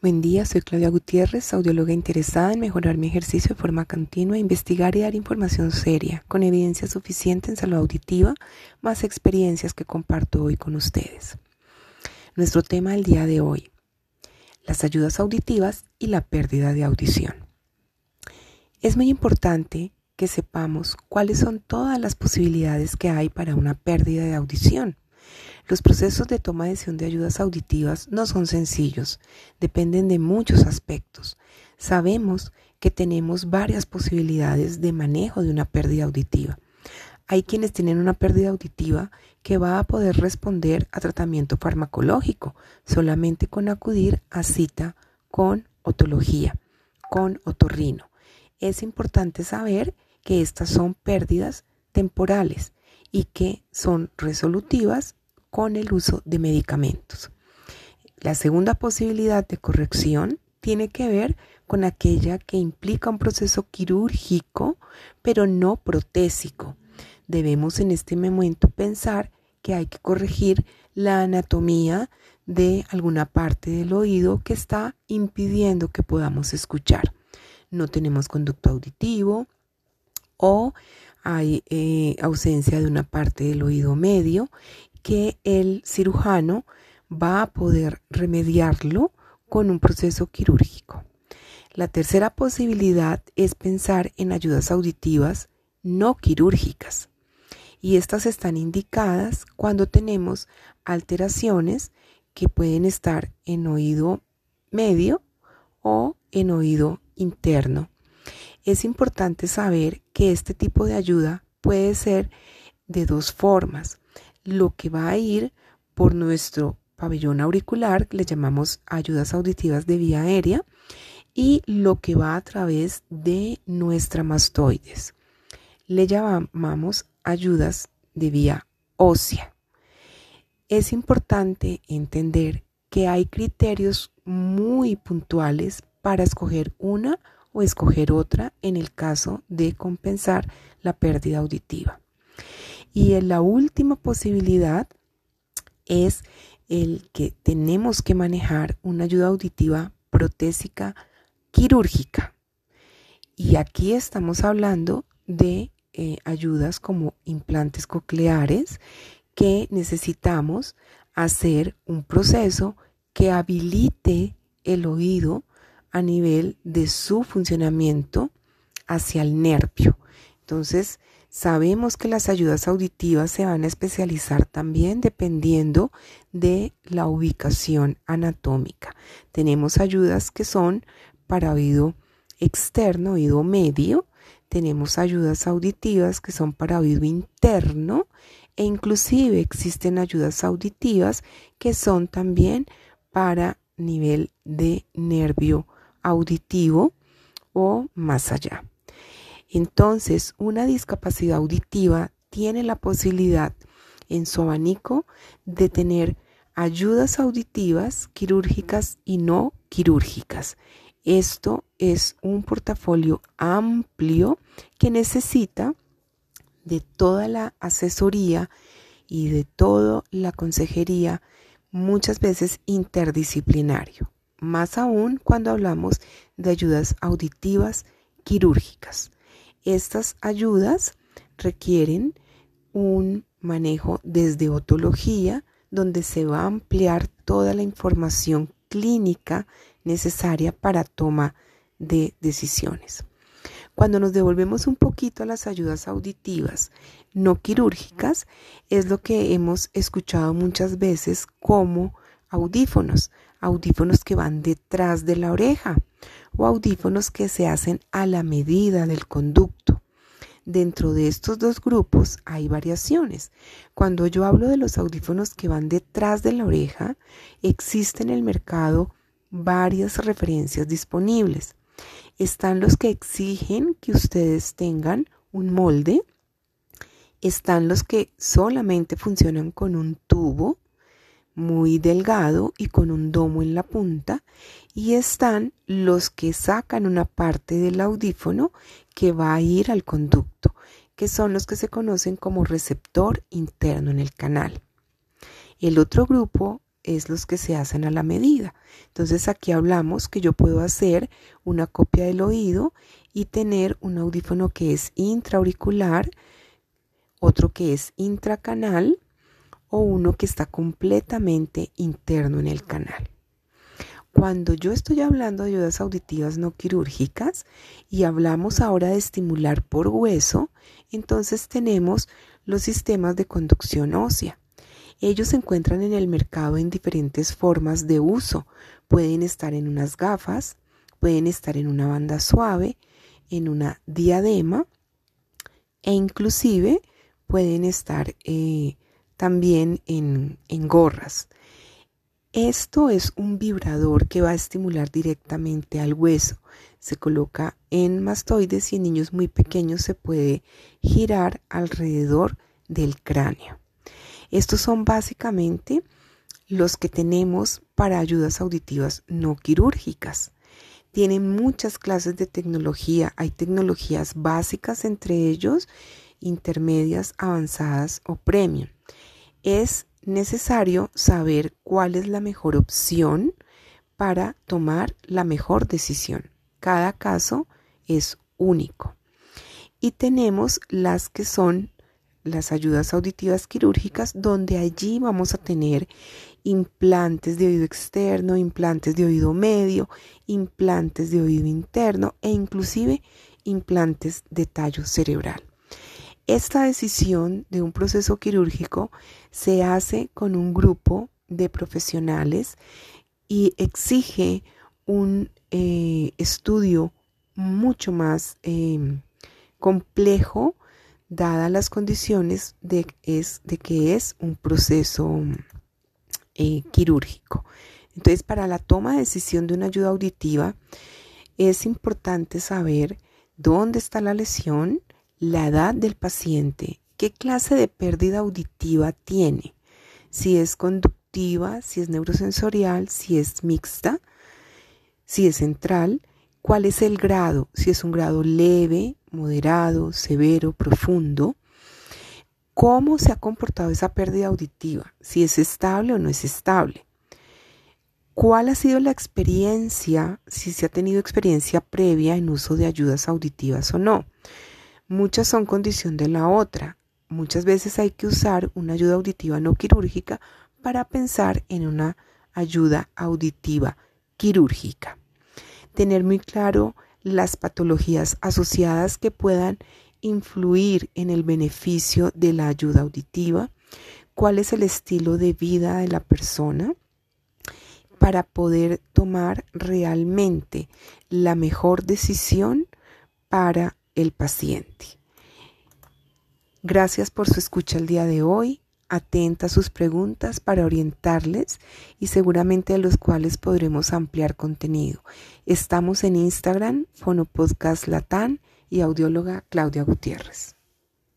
Buen día, soy Claudia Gutiérrez, audióloga interesada en mejorar mi ejercicio de forma continua, investigar y dar información seria, con evidencia suficiente en salud auditiva, más experiencias que comparto hoy con ustedes. Nuestro tema del día de hoy, las ayudas auditivas y la pérdida de audición. Es muy importante que sepamos cuáles son todas las posibilidades que hay para una pérdida de audición. Los procesos de toma de decisión de ayudas auditivas no son sencillos, dependen de muchos aspectos. Sabemos que tenemos varias posibilidades de manejo de una pérdida auditiva. Hay quienes tienen una pérdida auditiva que va a poder responder a tratamiento farmacológico solamente con acudir a cita con otología, con otorrino. Es importante saber que estas son pérdidas temporales y que son resolutivas con el uso de medicamentos. La segunda posibilidad de corrección tiene que ver con aquella que implica un proceso quirúrgico, pero no protésico. Debemos en este momento pensar que hay que corregir la anatomía de alguna parte del oído que está impidiendo que podamos escuchar. No tenemos conducto auditivo o hay eh, ausencia de una parte del oído medio que el cirujano va a poder remediarlo con un proceso quirúrgico. La tercera posibilidad es pensar en ayudas auditivas no quirúrgicas. Y estas están indicadas cuando tenemos alteraciones que pueden estar en oído medio o en oído interno. Es importante saber que este tipo de ayuda puede ser de dos formas lo que va a ir por nuestro pabellón auricular, le llamamos ayudas auditivas de vía aérea, y lo que va a través de nuestra mastoides. Le llamamos ayudas de vía ósea. Es importante entender que hay criterios muy puntuales para escoger una o escoger otra en el caso de compensar la pérdida auditiva. Y la última posibilidad es el que tenemos que manejar una ayuda auditiva protésica quirúrgica. Y aquí estamos hablando de eh, ayudas como implantes cocleares que necesitamos hacer un proceso que habilite el oído a nivel de su funcionamiento hacia el nervio. Entonces, Sabemos que las ayudas auditivas se van a especializar también dependiendo de la ubicación anatómica. Tenemos ayudas que son para oído externo, oído medio. Tenemos ayudas auditivas que son para oído interno e inclusive existen ayudas auditivas que son también para nivel de nervio auditivo o más allá. Entonces, una discapacidad auditiva tiene la posibilidad en su abanico de tener ayudas auditivas quirúrgicas y no quirúrgicas. Esto es un portafolio amplio que necesita de toda la asesoría y de toda la consejería, muchas veces interdisciplinario, más aún cuando hablamos de ayudas auditivas quirúrgicas. Estas ayudas requieren un manejo desde otología, donde se va a ampliar toda la información clínica necesaria para toma de decisiones. Cuando nos devolvemos un poquito a las ayudas auditivas no quirúrgicas, es lo que hemos escuchado muchas veces como audífonos, audífonos que van detrás de la oreja o audífonos que se hacen a la medida del conducto. Dentro de estos dos grupos hay variaciones. Cuando yo hablo de los audífonos que van detrás de la oreja, existen en el mercado varias referencias disponibles. Están los que exigen que ustedes tengan un molde, están los que solamente funcionan con un tubo muy delgado y con un domo en la punta y están los que sacan una parte del audífono que va a ir al conducto, que son los que se conocen como receptor interno en el canal. El otro grupo es los que se hacen a la medida. Entonces aquí hablamos que yo puedo hacer una copia del oído y tener un audífono que es intraauricular, otro que es intracanal o uno que está completamente interno en el canal. Cuando yo estoy hablando de ayudas auditivas no quirúrgicas y hablamos ahora de estimular por hueso, entonces tenemos los sistemas de conducción ósea. Ellos se encuentran en el mercado en diferentes formas de uso. Pueden estar en unas gafas, pueden estar en una banda suave, en una diadema e inclusive pueden estar eh, también en, gorras. Esto es un vibrador que va a estimular directamente al hueso. Se coloca en mastoides y en niños muy pequeños se puede girar alrededor del cráneo. Estos son básicamente los que tenemos para ayudas auditivas no quirúrgicas. Tienen muchas clases de tecnología. Hay tecnologías básicas entre ellos, intermedias, avanzadas o premium. Es necesario saber cuál es la mejor opción para tomar la mejor decisión. Cada caso es único. Y tenemos las que son las ayudas auditivas quirúrgicas, donde allí vamos a tener implantes de oído externo, implantes de oído medio, implantes de oído interno e inclusive implantes de tallo cerebral. Esta decisión de un proceso quirúrgico se hace con un grupo de profesionales y exige un eh, estudio mucho más eh, complejo dadas las condiciones de, es, de que es un proceso eh, quirúrgico. Entonces, para la toma de decisión de una ayuda auditiva, es importante saber dónde está la lesión, la edad del paciente, qué clase de pérdida auditiva tiene, si es conductiva, si es neurosensorial, si es mixta, si es central, cuál es el grado, si es un grado leve, moderado, severo, profundo, cómo se ha comportado esa pérdida auditiva, si es estable o no es estable. ¿Cuál ha sido la experiencia, si se ha tenido experiencia previa en uso de ayudas auditivas o no? Muchas son condición de la otra. Muchas veces hay que usar una ayuda auditiva no quirúrgica para pensar en una ayuda auditiva quirúrgica. Tener muy claro las patologías asociadas que puedan influir en el beneficio de la ayuda auditiva, cuál es el estilo de vida de la persona para poder tomar realmente la mejor decisión para el paciente. Gracias por su escucha el día de hoy atenta a sus preguntas para orientarles y seguramente de los cuales podremos ampliar contenido. Estamos en Instagram, Fonopodcast Latán y audióloga Claudia Gutiérrez.